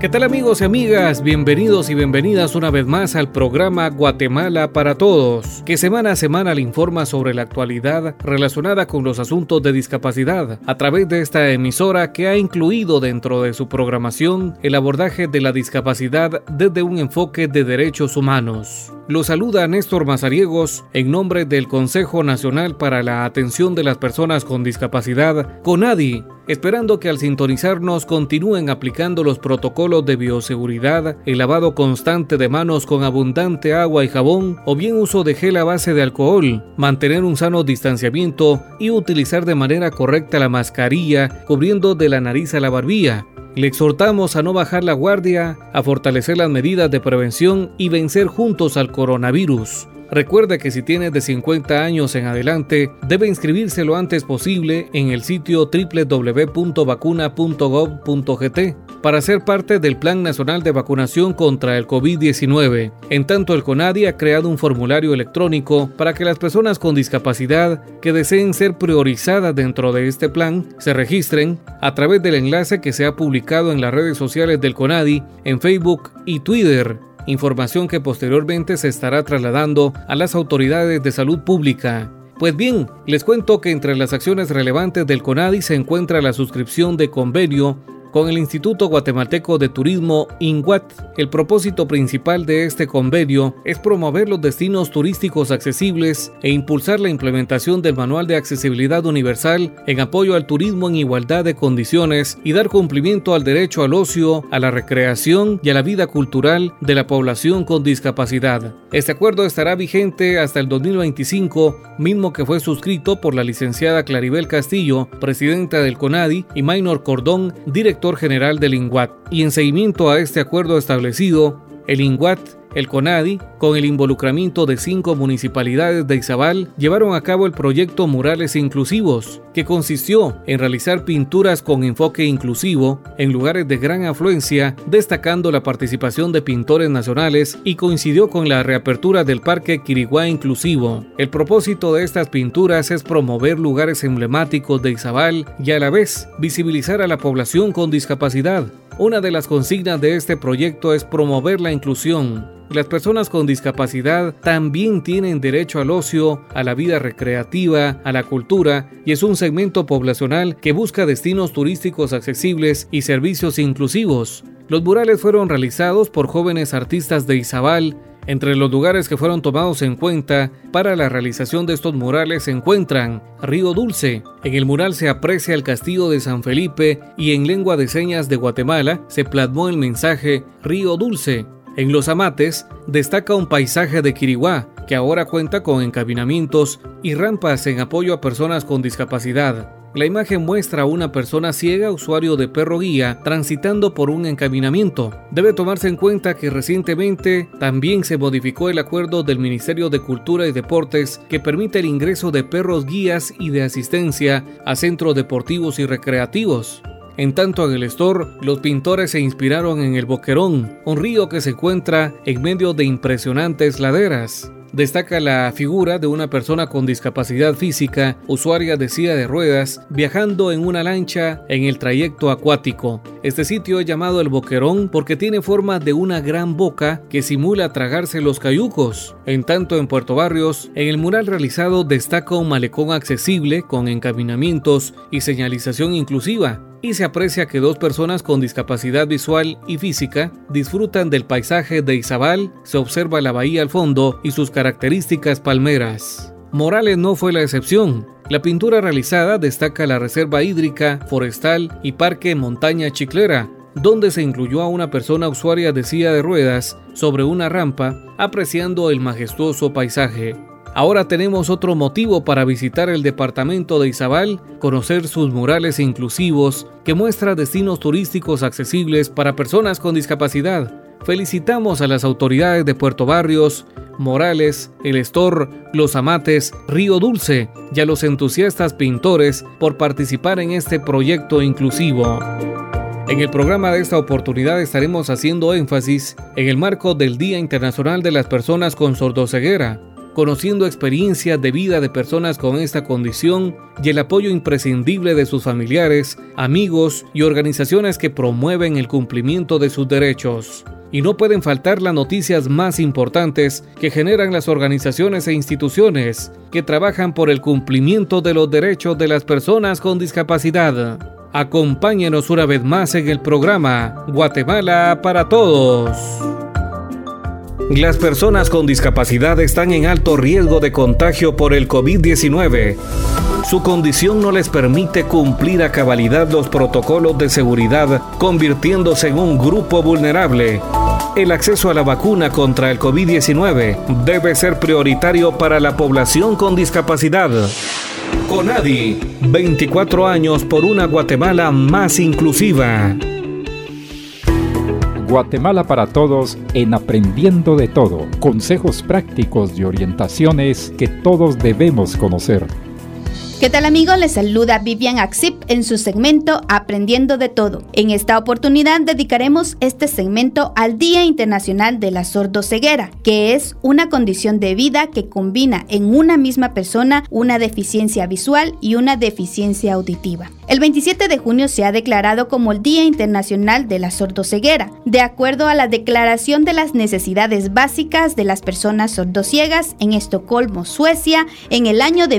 ¿Qué tal amigos y amigas? Bienvenidos y bienvenidas una vez más al programa Guatemala para Todos, que semana a semana le informa sobre la actualidad relacionada con los asuntos de discapacidad, a través de esta emisora que ha incluido dentro de su programación el abordaje de la discapacidad desde un enfoque de derechos humanos. Lo saluda Néstor Mazariegos en nombre del Consejo Nacional para la Atención de las Personas con Discapacidad, CONADI, esperando que al sintonizarnos continúen aplicando los protocolos de bioseguridad, el lavado constante de manos con abundante agua y jabón o bien uso de gel a base de alcohol, mantener un sano distanciamiento y utilizar de manera correcta la mascarilla cubriendo de la nariz a la barbilla, le exhortamos a no bajar la guardia, a fortalecer las medidas de prevención y vencer juntos al coronavirus. Recuerde que si tiene de 50 años en adelante, debe inscribirse lo antes posible en el sitio www.vacuna.gov.gt para ser parte del Plan Nacional de Vacunación contra el COVID-19. En tanto, el CONADI ha creado un formulario electrónico para que las personas con discapacidad que deseen ser priorizadas dentro de este plan se registren a través del enlace que se ha publicado en las redes sociales del CONADI, en Facebook y Twitter información que posteriormente se estará trasladando a las autoridades de salud pública. Pues bien, les cuento que entre las acciones relevantes del CONADI se encuentra la suscripción de convenio con el Instituto Guatemalteco de Turismo INGUAT. El propósito principal de este convenio es promover los destinos turísticos accesibles e impulsar la implementación del Manual de Accesibilidad Universal en apoyo al turismo en igualdad de condiciones y dar cumplimiento al derecho al ocio, a la recreación y a la vida cultural de la población con discapacidad. Este acuerdo estará vigente hasta el 2025, mismo que fue suscrito por la licenciada Claribel Castillo, presidenta del CONADI, y Maynor Cordón, director general del INGUAT. Y en seguimiento a este acuerdo establecido, el INGUAT el CONADI, con el involucramiento de cinco municipalidades de Izabal, llevaron a cabo el proyecto Murales Inclusivos, que consistió en realizar pinturas con enfoque inclusivo en lugares de gran afluencia, destacando la participación de pintores nacionales y coincidió con la reapertura del Parque Quiriguá Inclusivo. El propósito de estas pinturas es promover lugares emblemáticos de Izabal y a la vez visibilizar a la población con discapacidad. Una de las consignas de este proyecto es promover la inclusión, las personas con discapacidad también tienen derecho al ocio, a la vida recreativa, a la cultura y es un segmento poblacional que busca destinos turísticos accesibles y servicios inclusivos. Los murales fueron realizados por jóvenes artistas de Izabal. Entre los lugares que fueron tomados en cuenta para la realización de estos murales se encuentran Río Dulce. En el mural se aprecia el castillo de San Felipe y en lengua de señas de Guatemala se plasmó el mensaje Río Dulce. En Los Amates destaca un paisaje de Quiriguá que ahora cuenta con encaminamientos y rampas en apoyo a personas con discapacidad. La imagen muestra a una persona ciega, usuario de perro guía, transitando por un encaminamiento. Debe tomarse en cuenta que recientemente también se modificó el acuerdo del Ministerio de Cultura y Deportes que permite el ingreso de perros guías y de asistencia a centros deportivos y recreativos. En tanto en el store, los pintores se inspiraron en el Boquerón, un río que se encuentra en medio de impresionantes laderas. Destaca la figura de una persona con discapacidad física, usuaria de silla de ruedas, viajando en una lancha en el trayecto acuático. Este sitio es llamado el Boquerón porque tiene forma de una gran boca que simula tragarse los cayucos. En tanto en Puerto Barrios, en el mural realizado destaca un malecón accesible con encaminamientos y señalización inclusiva, y se aprecia que dos personas con discapacidad visual y física disfrutan del paisaje de Izabal, se observa la bahía al fondo y sus características palmeras. Morales no fue la excepción. La pintura realizada destaca la reserva hídrica, forestal y parque montaña chiclera, donde se incluyó a una persona usuaria de silla de ruedas sobre una rampa apreciando el majestuoso paisaje. Ahora tenemos otro motivo para visitar el departamento de Izabal, conocer sus murales inclusivos que muestra destinos turísticos accesibles para personas con discapacidad. felicitamos a las autoridades de Puerto Barrios, Morales, El Estor, Los Amates, Río Dulce y a los entusiastas pintores por participar en este proyecto inclusivo. En el programa de esta oportunidad estaremos haciendo énfasis en el marco del Día Internacional de las Personas con Sordoceguera, conociendo experiencias de vida de personas con esta condición y el apoyo imprescindible de sus familiares, amigos y organizaciones que promueven el cumplimiento de sus derechos y no pueden faltar las noticias más importantes que generan las organizaciones e instituciones que trabajan por el cumplimiento de los derechos de las personas con discapacidad. Acompáñenos una vez más en el programa Guatemala para Todos. Las personas con discapacidad están en alto riesgo de contagio por el COVID-19. Su condición no les permite cumplir a cabalidad los protocolos de seguridad, convirtiéndose en un grupo vulnerable. El acceso a la vacuna contra el COVID-19 debe ser prioritario para la población con discapacidad. CONADI, 24 años por una Guatemala más inclusiva. Guatemala para Todos en Aprendiendo de Todo. Consejos prácticos y orientaciones que todos debemos conocer. ¿Qué tal amigos? Les saluda Vivian Axip en su segmento Aprendiendo de Todo. En esta oportunidad dedicaremos este segmento al Día Internacional de la Sordoceguera, que es una condición de vida que combina en una misma persona una deficiencia visual y una deficiencia auditiva. El 27 de junio se ha declarado como el Día Internacional de la Sordoceguera, de acuerdo a la Declaración de las Necesidades Básicas de las Personas Sordociegas en Estocolmo, Suecia, en el año de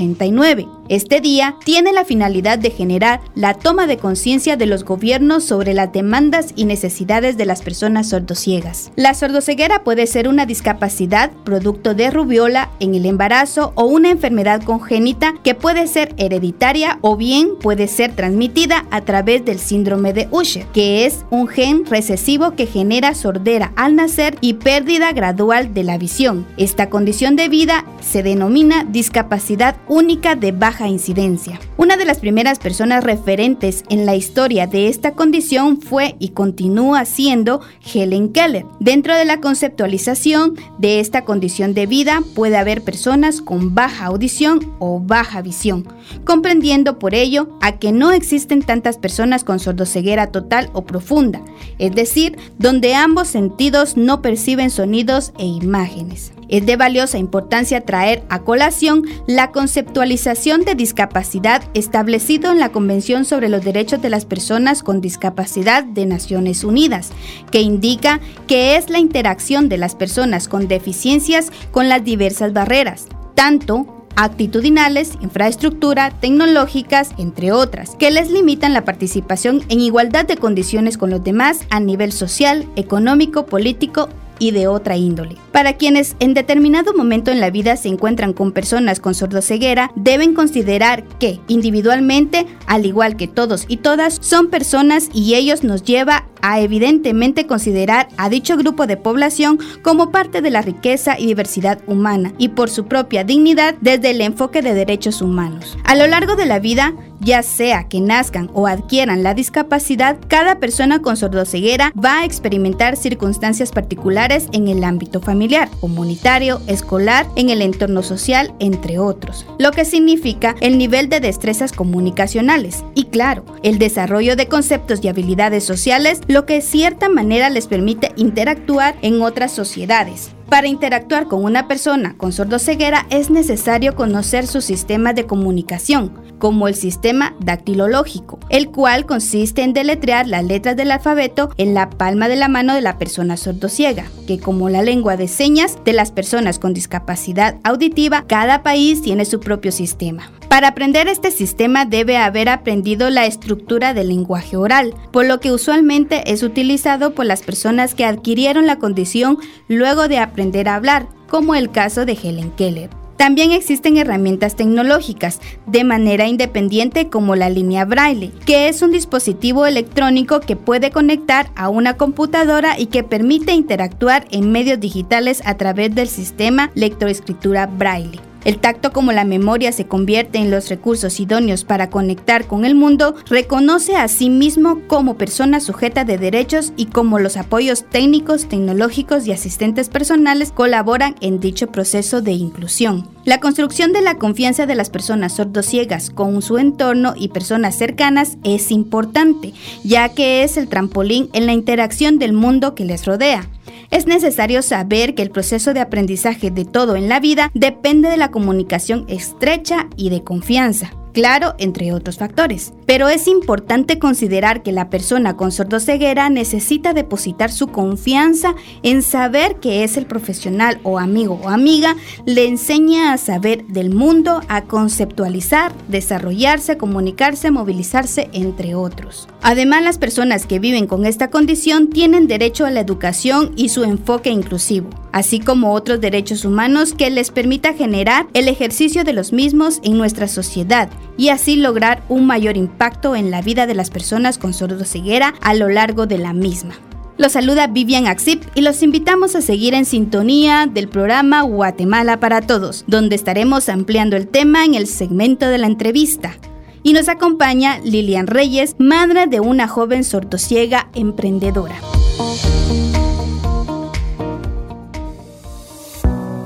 1989. Este día tiene la finalidad de generar la toma de conciencia de los gobiernos sobre las demandas y necesidades de las personas sordociegas. La sordoceguera puede ser una discapacidad producto de rubiola en el embarazo o una enfermedad congénita que puede ser hereditaria o bien puede ser transmitida a través del síndrome de Usher, que es un gen recesivo que genera sordera al nacer y pérdida gradual de la visión. Esta condición de vida se denomina discapacidad única de baja incidencia. Una de las primeras personas referentes en la historia de esta condición fue y continúa siendo Helen Keller. Dentro de la conceptualización de esta condición de vida puede haber personas con baja audición o baja visión, comprendiendo por ello a que no existen tantas personas con sordoceguera total o profunda, es decir, donde ambos sentidos no perciben sonidos e imágenes. Es de valiosa importancia traer a colación la conceptualización de discapacidad establecido en la Convención sobre los Derechos de las Personas con Discapacidad de Naciones Unidas, que indica que es la interacción de las personas con deficiencias con las diversas barreras, tanto actitudinales, infraestructura, tecnológicas, entre otras, que les limitan la participación en igualdad de condiciones con los demás a nivel social, económico, político y de otra índole. Para quienes en determinado momento en la vida se encuentran con personas con sordoceguera, deben considerar que individualmente, al igual que todos y todas, son personas y ellos nos lleva a evidentemente considerar a dicho grupo de población como parte de la riqueza y diversidad humana y por su propia dignidad desde el enfoque de derechos humanos. A lo largo de la vida, ya sea que nazcan o adquieran la discapacidad, cada persona con sordoceguera va a experimentar circunstancias particulares en el ámbito familiar, comunitario, escolar, en el entorno social, entre otros, lo que significa el nivel de destrezas comunicacionales y claro, el desarrollo de conceptos y habilidades sociales, lo que de cierta manera les permite interactuar en otras sociedades. Para interactuar con una persona con sordoceguera es necesario conocer su sistema de comunicación, como el sistema dactilológico, el cual consiste en deletrear las letras del alfabeto en la palma de la mano de la persona sordociega, que como la lengua de señas de las personas con discapacidad auditiva, cada país tiene su propio sistema. Para aprender este sistema debe haber aprendido la estructura del lenguaje oral, por lo que usualmente es utilizado por las personas que adquirieron la condición luego de aprender a hablar, como el caso de Helen Keller. También existen herramientas tecnológicas de manera independiente como la línea braille, que es un dispositivo electrónico que puede conectar a una computadora y que permite interactuar en medios digitales a través del sistema lectoescritura braille. El tacto como la memoria se convierte en los recursos idóneos para conectar con el mundo, reconoce a sí mismo como persona sujeta de derechos y como los apoyos técnicos, tecnológicos y asistentes personales colaboran en dicho proceso de inclusión. La construcción de la confianza de las personas sordociegas con su entorno y personas cercanas es importante, ya que es el trampolín en la interacción del mundo que les rodea. Es necesario saber que el proceso de aprendizaje de todo en la vida depende de la comunicación estrecha y de confianza claro, entre otros factores. Pero es importante considerar que la persona con sordoceguera necesita depositar su confianza en saber que es el profesional o amigo o amiga, le enseña a saber del mundo, a conceptualizar, desarrollarse, comunicarse, movilizarse, entre otros. Además, las personas que viven con esta condición tienen derecho a la educación y su enfoque inclusivo, así como otros derechos humanos que les permita generar el ejercicio de los mismos en nuestra sociedad y así lograr un mayor impacto en la vida de las personas con sordoceguera a lo largo de la misma. Los saluda Vivian Axip y los invitamos a seguir en sintonía del programa Guatemala para Todos, donde estaremos ampliando el tema en el segmento de la entrevista. Y nos acompaña Lilian Reyes, madre de una joven sordociega emprendedora.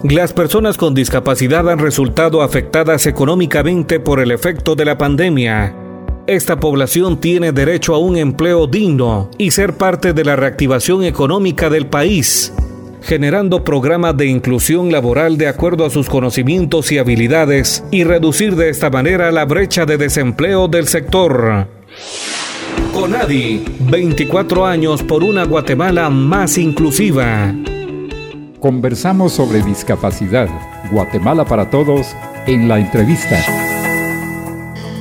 Las personas con discapacidad han resultado afectadas económicamente por el efecto de la pandemia. Esta población tiene derecho a un empleo digno y ser parte de la reactivación económica del país, generando programas de inclusión laboral de acuerdo a sus conocimientos y habilidades y reducir de esta manera la brecha de desempleo del sector. Conadi, 24 años por una Guatemala más inclusiva. Conversamos sobre discapacidad. Guatemala para Todos en la entrevista.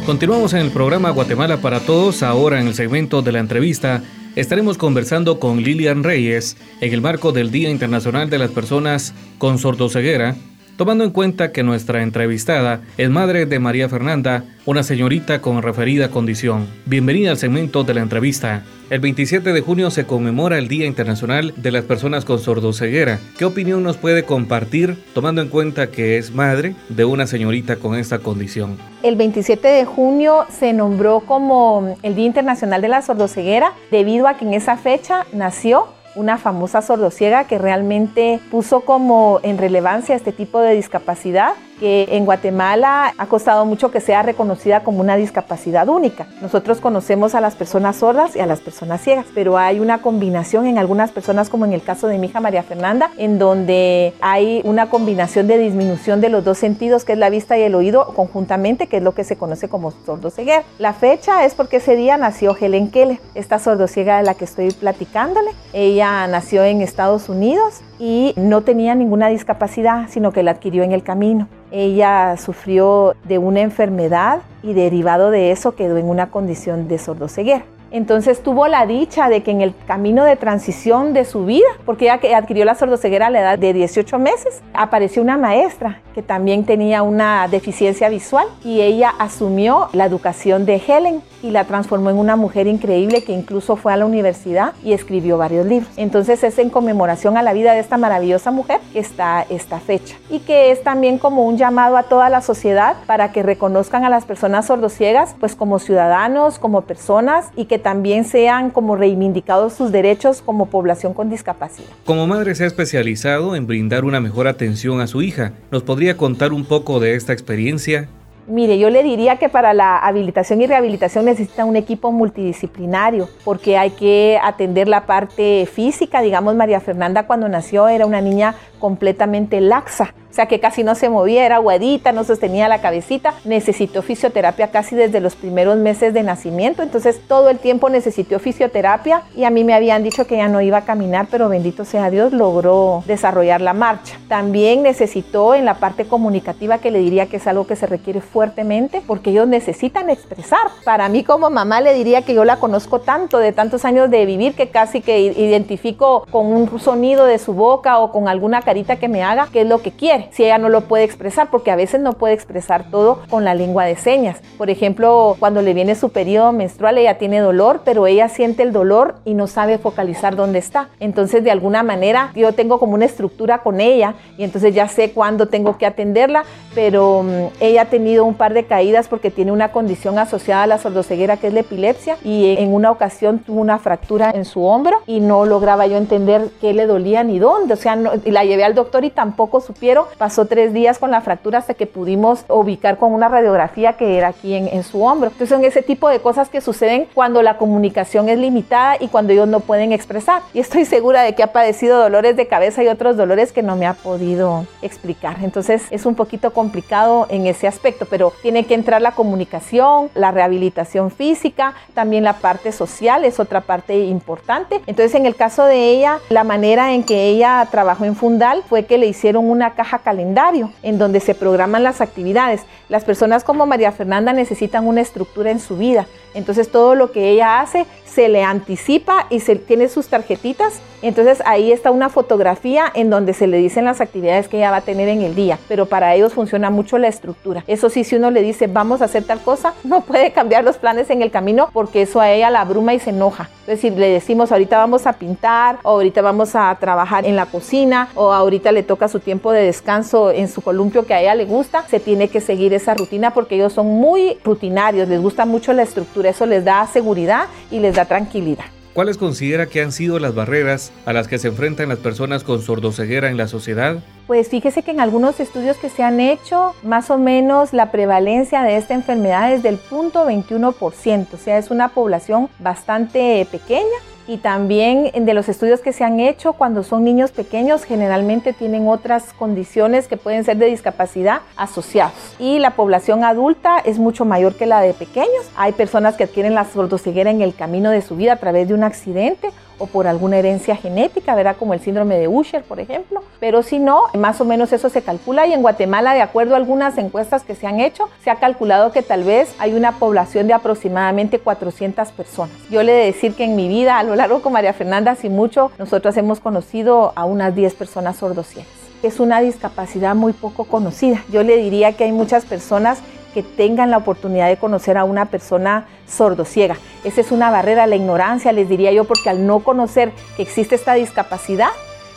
Continuamos en el programa Guatemala para Todos. Ahora en el segmento de la entrevista estaremos conversando con Lilian Reyes en el marco del Día Internacional de las Personas con Sordoceguera tomando en cuenta que nuestra entrevistada es madre de María Fernanda, una señorita con referida condición. Bienvenida al segmento de la entrevista. El 27 de junio se conmemora el Día Internacional de las Personas con Sordoceguera. ¿Qué opinión nos puede compartir tomando en cuenta que es madre de una señorita con esta condición? El 27 de junio se nombró como el Día Internacional de la Sordoceguera debido a que en esa fecha nació una famosa sordociega que realmente puso como en relevancia este tipo de discapacidad que en Guatemala ha costado mucho que sea reconocida como una discapacidad única. Nosotros conocemos a las personas sordas y a las personas ciegas, pero hay una combinación en algunas personas, como en el caso de mi hija María Fernanda, en donde hay una combinación de disminución de los dos sentidos, que es la vista y el oído, conjuntamente, que es lo que se conoce como sordoceguera. La fecha es porque ese día nació Helen Keller, esta sordociega de la que estoy platicándole. Ella nació en Estados Unidos y no tenía ninguna discapacidad, sino que la adquirió en el camino. Ella sufrió de una enfermedad y derivado de eso quedó en una condición de sordoceguera. Entonces tuvo la dicha de que en el camino de transición de su vida, porque ella adquirió la sordoceguera a la edad de 18 meses, apareció una maestra que también tenía una deficiencia visual y ella asumió la educación de Helen y la transformó en una mujer increíble que incluso fue a la universidad y escribió varios libros. Entonces es en conmemoración a la vida de esta maravillosa mujer que está esta fecha y que es también como un llamado a toda la sociedad para que reconozcan a las personas sordociegas pues como ciudadanos, como personas y que también sean como reivindicados sus derechos como población con discapacidad. Como madre se ha especializado en brindar una mejor atención a su hija. ¿Nos podría contar un poco de esta experiencia? Mire, yo le diría que para la habilitación y rehabilitación necesita un equipo multidisciplinario porque hay que atender la parte física. Digamos, María Fernanda cuando nació era una niña completamente laxa o sea que casi no se movía, era aguadita, no sostenía la cabecita, necesitó fisioterapia casi desde los primeros meses de nacimiento, entonces todo el tiempo necesitó fisioterapia y a mí me habían dicho que ya no iba a caminar, pero bendito sea Dios, logró desarrollar la marcha. También necesitó en la parte comunicativa, que le diría que es algo que se requiere fuertemente, porque ellos necesitan expresar. Para mí como mamá le diría que yo la conozco tanto, de tantos años de vivir, que casi que identifico con un sonido de su boca o con alguna carita que me haga qué es lo que quiere. Si ella no lo puede expresar, porque a veces no puede expresar todo con la lengua de señas. Por ejemplo, cuando le viene su periodo menstrual, ella tiene dolor, pero ella siente el dolor y no sabe focalizar dónde está. Entonces, de alguna manera, yo tengo como una estructura con ella y entonces ya sé cuándo tengo que atenderla, pero mm, ella ha tenido un par de caídas porque tiene una condición asociada a la sordoceguera que es la epilepsia y en una ocasión tuvo una fractura en su hombro y no lograba yo entender qué le dolía ni dónde. O sea, la llevé al doctor y tampoco supieron. Pasó tres días con la fractura hasta que pudimos ubicar con una radiografía que era aquí en, en su hombro. Entonces son ese tipo de cosas que suceden cuando la comunicación es limitada y cuando ellos no pueden expresar. Y estoy segura de que ha padecido dolores de cabeza y otros dolores que no me ha podido explicar. Entonces es un poquito complicado en ese aspecto, pero tiene que entrar la comunicación, la rehabilitación física, también la parte social es otra parte importante. Entonces en el caso de ella, la manera en que ella trabajó en Fundal fue que le hicieron una caja calendario en donde se programan las actividades. Las personas como María Fernanda necesitan una estructura en su vida. Entonces todo lo que ella hace se le anticipa y se tiene sus tarjetitas. Entonces ahí está una fotografía en donde se le dicen las actividades que ella va a tener en el día, pero para ellos funciona mucho la estructura. Eso sí, si uno le dice vamos a hacer tal cosa, no puede cambiar los planes en el camino porque eso a ella la abruma y se enoja. Es decir, le decimos ahorita vamos a pintar, o ahorita vamos a trabajar en la cocina, o ahorita le toca su tiempo de descanso en su columpio que a ella le gusta, se tiene que seguir esa rutina porque ellos son muy rutinarios, les gusta mucho la estructura, eso les da seguridad y les da tranquilidad. ¿Cuáles considera que han sido las barreras a las que se enfrentan las personas con sordoceguera en la sociedad? Pues fíjese que en algunos estudios que se han hecho, más o menos la prevalencia de esta enfermedad es del 0.21%, o sea, es una población bastante pequeña y también de los estudios que se han hecho cuando son niños pequeños generalmente tienen otras condiciones que pueden ser de discapacidad asociados y la población adulta es mucho mayor que la de pequeños. Hay personas que adquieren la sordoceguera en el camino de su vida a través de un accidente o por alguna herencia genética, verá como el síndrome de Usher, por ejemplo. Pero si no, más o menos eso se calcula y en Guatemala, de acuerdo a algunas encuestas que se han hecho, se ha calculado que tal vez hay una población de aproximadamente 400 personas. Yo le he de decir que en mi vida, a lo largo con María Fernanda, si mucho, nosotros hemos conocido a unas 10 personas sordociegas. Es una discapacidad muy poco conocida. Yo le diría que hay muchas personas que tengan la oportunidad de conocer a una persona sordociega. Esa es una barrera, la ignorancia, les diría yo, porque al no conocer que existe esta discapacidad,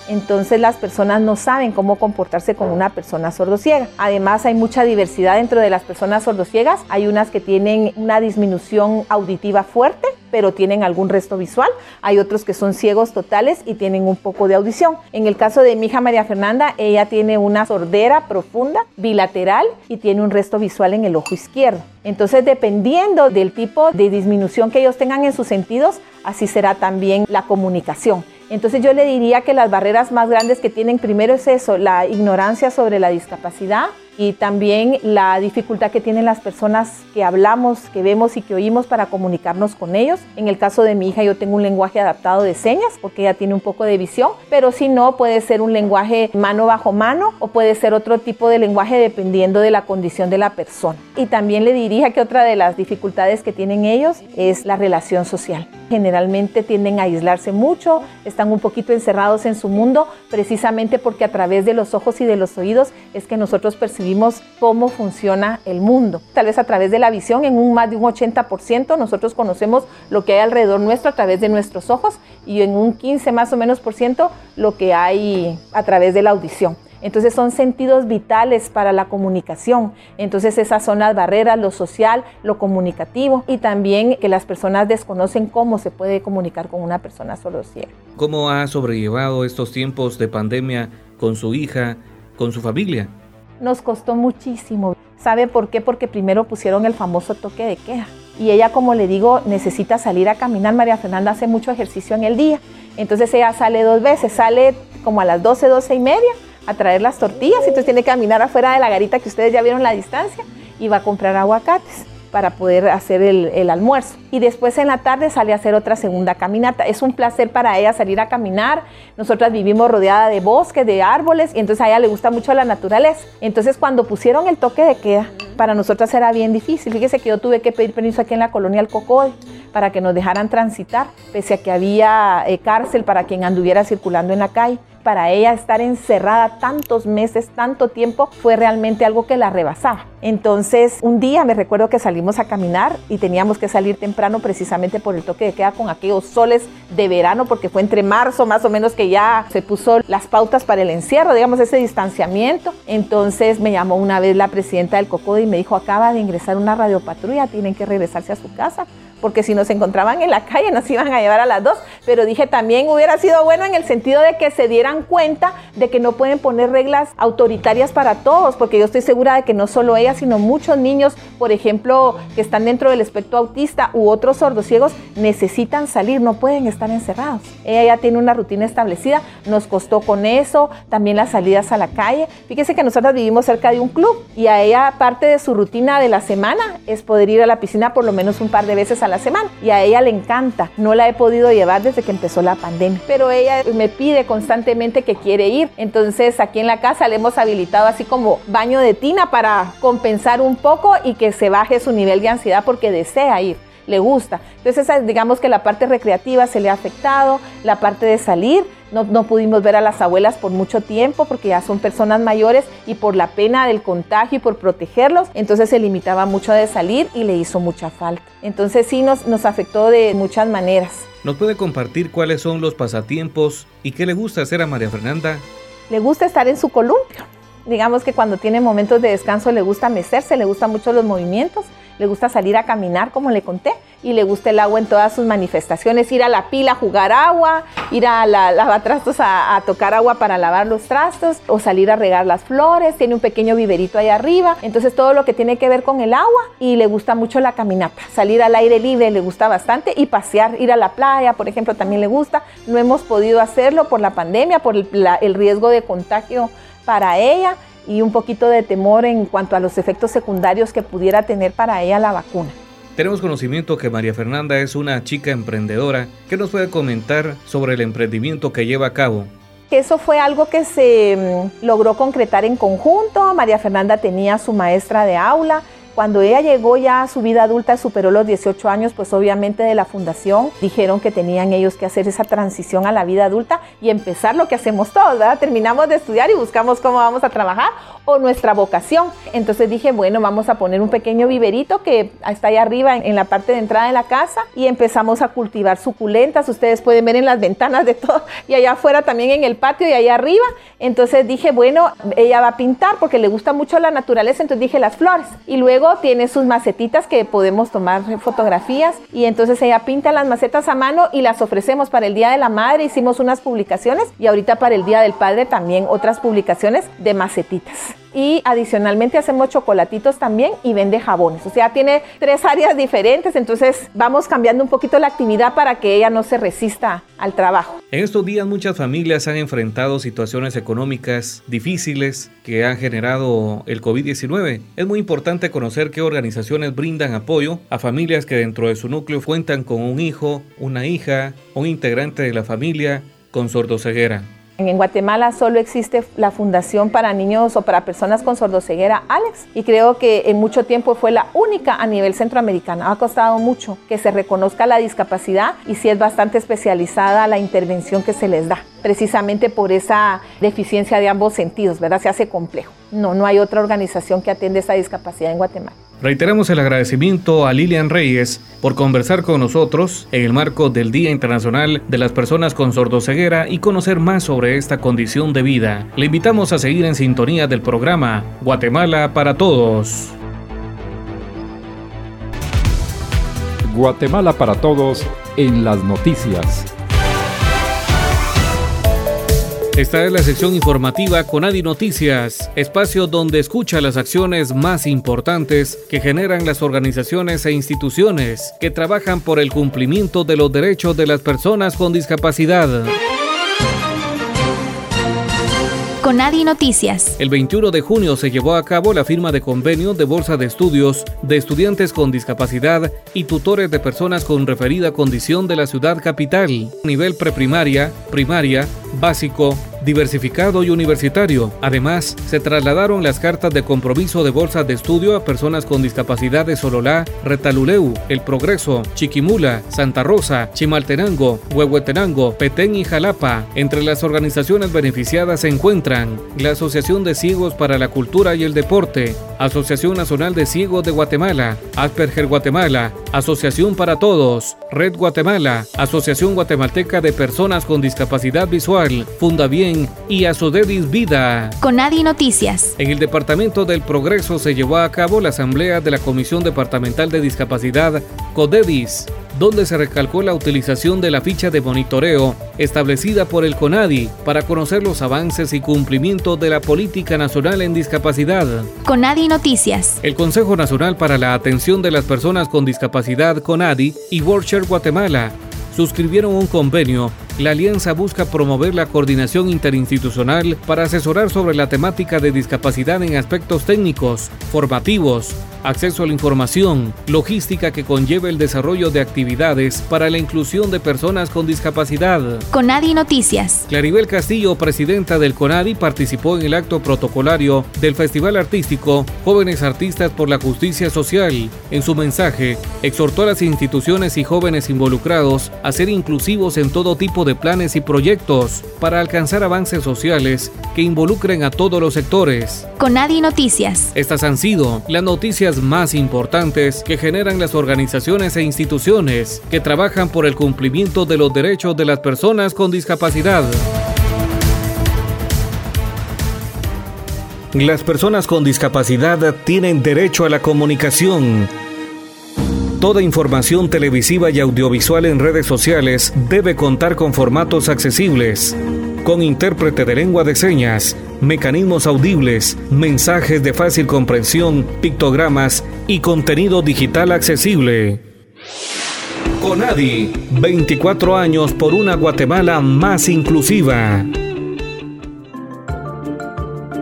entonces las personas no saben cómo comportarse con una persona sordociega. Además hay mucha diversidad dentro de las personas sordociegas. Hay unas que tienen una disminución auditiva fuerte, pero tienen algún resto visual. Hay otros que son ciegos totales y tienen un poco de audición. En el caso de mi hija María Fernanda, ella tiene una sordera profunda, bilateral y tiene un resto visual en el ojo izquierdo. Entonces, dependiendo del tipo de disminución que ellos tengan en sus sentidos, así será también la comunicación. Entonces yo le diría que las barreras más grandes que tienen primero es eso, la ignorancia sobre la discapacidad, y también la dificultad que tienen las personas que hablamos, que vemos y que oímos para comunicarnos con ellos. En el caso de mi hija yo tengo un lenguaje adaptado de señas porque ella tiene un poco de visión, pero si no puede ser un lenguaje mano bajo mano o puede ser otro tipo de lenguaje dependiendo de la condición de la persona. Y también le diría que otra de las dificultades que tienen ellos es la relación social. Generalmente tienden a aislarse mucho, están un poquito encerrados en su mundo precisamente porque a través de los ojos y de los oídos es que nosotros percibimos vimos cómo funciona el mundo. Tal vez a través de la visión, en un más de un 80%, nosotros conocemos lo que hay alrededor nuestro a través de nuestros ojos y en un 15 más o menos por ciento lo que hay a través de la audición. Entonces son sentidos vitales para la comunicación. Entonces esas son las barreras, lo social, lo comunicativo y también que las personas desconocen cómo se puede comunicar con una persona solo ciega. ¿Cómo ha sobrellevado estos tiempos de pandemia con su hija, con su familia? Nos costó muchísimo. ¿Sabe por qué? Porque primero pusieron el famoso toque de queda. Y ella, como le digo, necesita salir a caminar. María Fernanda hace mucho ejercicio en el día. Entonces ella sale dos veces, sale como a las 12, 12 y media a traer las tortillas. Entonces tiene que caminar afuera de la garita que ustedes ya vieron la distancia y va a comprar aguacates para poder hacer el, almuerzo. Y después en la tarde sale a hacer otra segunda caminata. Es un placer para ella salir a caminar. Nosotras vivimos rodeada de bosques, de árboles, y entonces a ella le gusta mucho la naturaleza. Entonces cuando pusieron el toque de queda, para nosotras era bien difícil. Fíjese que yo tuve que pedir permiso aquí en la colonia El Cocoy para que nos dejaran transitar, pese a que había eh, cárcel para quien anduviera circulando en la calle para ella estar encerrada tantos meses, tanto tiempo, fue realmente algo que la rebasaba. Entonces, un día me recuerdo que salimos a caminar y teníamos que salir temprano precisamente por el toque de queda con aquellos soles de verano, porque fue entre marzo más o menos que ya se puso las pautas para el encierro, digamos, ese distanciamiento. Entonces me llamó una vez la presidenta del COCODE y me dijo, acaba de ingresar una radiopatrulla, tienen que regresarse a su casa porque si nos encontraban en la calle nos iban a llevar a las dos. Pero dije también hubiera sido bueno en el sentido de que se dieran cuenta de que no pueden poner reglas autoritarias para todos, porque yo estoy segura de que no solo ella, sino muchos niños, por ejemplo, que están dentro del espectro autista u otros sordos ciegos, necesitan salir, no pueden estar encerrados. Ella ya tiene una rutina establecida, nos costó con eso, también las salidas a la calle. Fíjese que nosotros vivimos cerca de un club y a ella parte de su rutina de la semana es poder ir a la piscina por lo menos un par de veces a la semana y a ella le encanta. No la he podido llevar desde que empezó la pandemia, pero ella me pide constantemente que quiere ir. Entonces aquí en la casa le hemos habilitado así como baño de tina para compensar un poco y que se baje su nivel de ansiedad porque desea ir le gusta. Entonces, digamos que la parte recreativa se le ha afectado, la parte de salir, no, pudimos ver a las abuelas por mucho tiempo porque ya son personas mayores y por la pena del contagio y por protegerlos, entonces se limitaba mucho de salir y le hizo mucha falta. Entonces sí nos, nos afectó de muchas maneras. ¿Nos puede compartir cuáles son los pasatiempos y qué le gusta hacer a María Fernanda? Le gusta estar en su columpio. Digamos que cuando tiene momentos de descanso le gusta mecerse, le gustan mucho los movimientos le gusta salir a caminar, como le conté, y le gusta el agua en todas sus manifestaciones, ir a la pila jugar agua, ir a la lavatrastos a, tocar agua para lavar los trastos, o salir a regar las flores, tiene un pequeño viverito ahí arriba, entonces todo lo que tiene que ver con el agua, y le gusta mucho la caminata, salir al aire libre le gusta bastante, y pasear, ir a la playa, por ejemplo, también le gusta, no hemos podido hacerlo por la pandemia, por el riesgo de contagio para ella, y un poquito de temor en cuanto a los efectos secundarios que pudiera tener para ella la vacuna. Tenemos conocimiento que María Fernanda es una chica emprendedora. ¿Qué nos puede comentar sobre el emprendimiento que lleva a cabo? Eso fue algo que se mm, logró concretar en conjunto. María Fernanda tenía su maestra de aula cuando ella llegó ya a su vida adulta, superó los 18 años, pues obviamente de la fundación dijeron que tenían ellos que hacer esa transición a la vida adulta y empezar lo que hacemos todos, ¿verdad? Terminamos de estudiar y buscamos cómo vamos a trabajar o nuestra vocación. Entonces dije, bueno, vamos a poner un pequeño viverito que está ahí arriba en, la parte de entrada de la casa y empezamos a cultivar suculentas. Ustedes pueden ver en las ventanas de todo y allá afuera también en el patio y allá arriba. Entonces dije, bueno, ella va a pintar porque le gusta mucho la naturaleza, entonces dije las flores. Y luego tiene sus macetitas que podemos tomar fotografías y entonces ella pinta las macetas a mano y las ofrecemos para el Día de la Madre. Hicimos unas publicaciones y ahorita para el Día del Padre también otras publicaciones de macetitas y adicionalmente hacemos chocolatitos también y vende jabones. O sea, tiene tres áreas diferentes, entonces vamos cambiando un poquito la actividad para que ella no se resista al trabajo. En estos días muchas familias han enfrentado situaciones económicas difíciles que han generado el COVID-19. Es muy importante conocer qué organizaciones brindan apoyo a familias que dentro de su núcleo cuentan con un hijo, una hija, un integrante de la familia con sordoceguera. En Guatemala solo existe la Fundación para Niños o para Personas con Sordoceguera Alex y creo que en mucho tiempo fue la única a nivel centroamericano. Ha costado mucho que se reconozca la discapacidad y sí es bastante especializada la intervención que se les da, precisamente por esa deficiencia de ambos sentidos, ¿verdad? Se hace complejo. No, no hay otra organización que atiende esa discapacidad en Guatemala. Reiteramos el agradecimiento a Lilian Reyes por conversar con nosotros en el marco del Día Internacional de las Personas con Sordoceguera y conocer más sobre esta condición de vida. Le invitamos a seguir en sintonía del programa Guatemala para Todos. Guatemala para Todos en las noticias. Esta es la sección informativa con Adi Noticias, espacio donde escucha las acciones más importantes que generan las organizaciones e instituciones que trabajan por el cumplimiento de los derechos de las personas con discapacidad. Conadi Noticias. El 21 de junio se llevó a cabo la firma de convenio de bolsa de estudios de estudiantes con discapacidad y tutores de personas con referida condición de la ciudad capital, nivel preprimaria, primaria, básico, diversificado y universitario. Además, se trasladaron las cartas de compromiso de bolsas de estudio a personas con discapacidad de Sololá, Retaluleu, El Progreso, Chiquimula, Santa Rosa, Chimaltenango, Huehuetenango, Petén y Jalapa. Entre las organizaciones beneficiadas se encuentran la Asociación de Ciegos para la Cultura y el Deporte, Asociación Nacional de Ciegos de Guatemala, Asperger Guatemala, Asociación para Todos, Red Guatemala, Asociación Guatemalteca de Personas con Discapacidad Visual, Funda Bien y Asodedis Vida. Conadi Noticias. En el Departamento del Progreso se llevó a cabo la asamblea de la Comisión Departamental de Discapacidad, CODEDIS, donde se recalcó la utilización de la ficha de monitoreo establecida por el CONADI para conocer los avances y cumplimiento de la política nacional en discapacidad. CONADI Noticias. El Consejo Nacional para la Atención de las Personas con Discapacidad CONADI y WorldShare Guatemala suscribieron un convenio la alianza busca promover la coordinación interinstitucional para asesorar sobre la temática de discapacidad en aspectos técnicos, formativos, acceso a la información, logística que conlleve el desarrollo de actividades para la inclusión de personas con discapacidad. Conadi Noticias. Claribel Castillo, presidenta del Conadi, participó en el acto protocolario del Festival Artístico Jóvenes Artistas por la Justicia Social. En su mensaje, exhortó a las instituciones y jóvenes involucrados a ser inclusivos en todo tipo de planes y proyectos para alcanzar avances sociales que involucren a todos los sectores. Conadi Noticias. Estas han sido las noticias más importantes que generan las organizaciones e instituciones que trabajan por el cumplimiento de los derechos de las personas con discapacidad. Las personas con discapacidad tienen derecho a la comunicación. Toda información televisiva y audiovisual en redes sociales debe contar con formatos accesibles con intérprete de lengua de señas, mecanismos audibles, mensajes de fácil comprensión, pictogramas y contenido digital accesible. Conadi, 24 años por una Guatemala más inclusiva.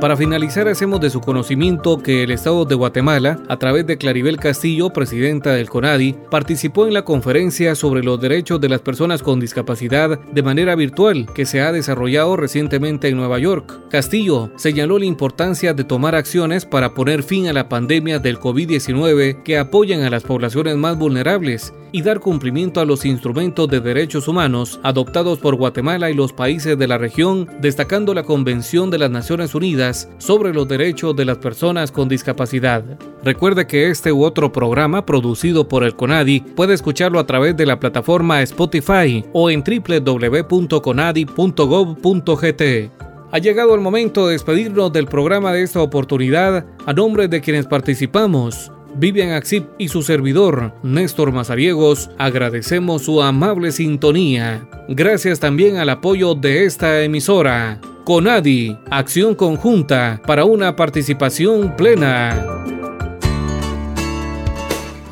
Para finalizar, hacemos de su conocimiento que el Estado de Guatemala, a través de Claribel Castillo, presidenta del CONADI, participó en la conferencia sobre los derechos de las personas con discapacidad de manera virtual que se ha desarrollado recientemente en Nueva York. Castillo señaló la importancia de tomar acciones para poner fin a la pandemia del COVID-19 que apoyan a las poblaciones más vulnerables y dar cumplimiento a los instrumentos de derechos humanos adoptados por Guatemala y los países de la región, destacando la Convención de las Naciones Unidas sobre los derechos de las personas con discapacidad. Recuerde que este u otro programa producido por el CONADI puede escucharlo a través de la plataforma Spotify o en www.conadi.gov.gt. Ha llegado el momento de despedirnos del programa de esta oportunidad a nombre de quienes participamos. Vivian Axip y su servidor, Néstor Mazariegos, agradecemos su amable sintonía. Gracias también al apoyo de esta emisora. Conadi, acción conjunta para una participación plena.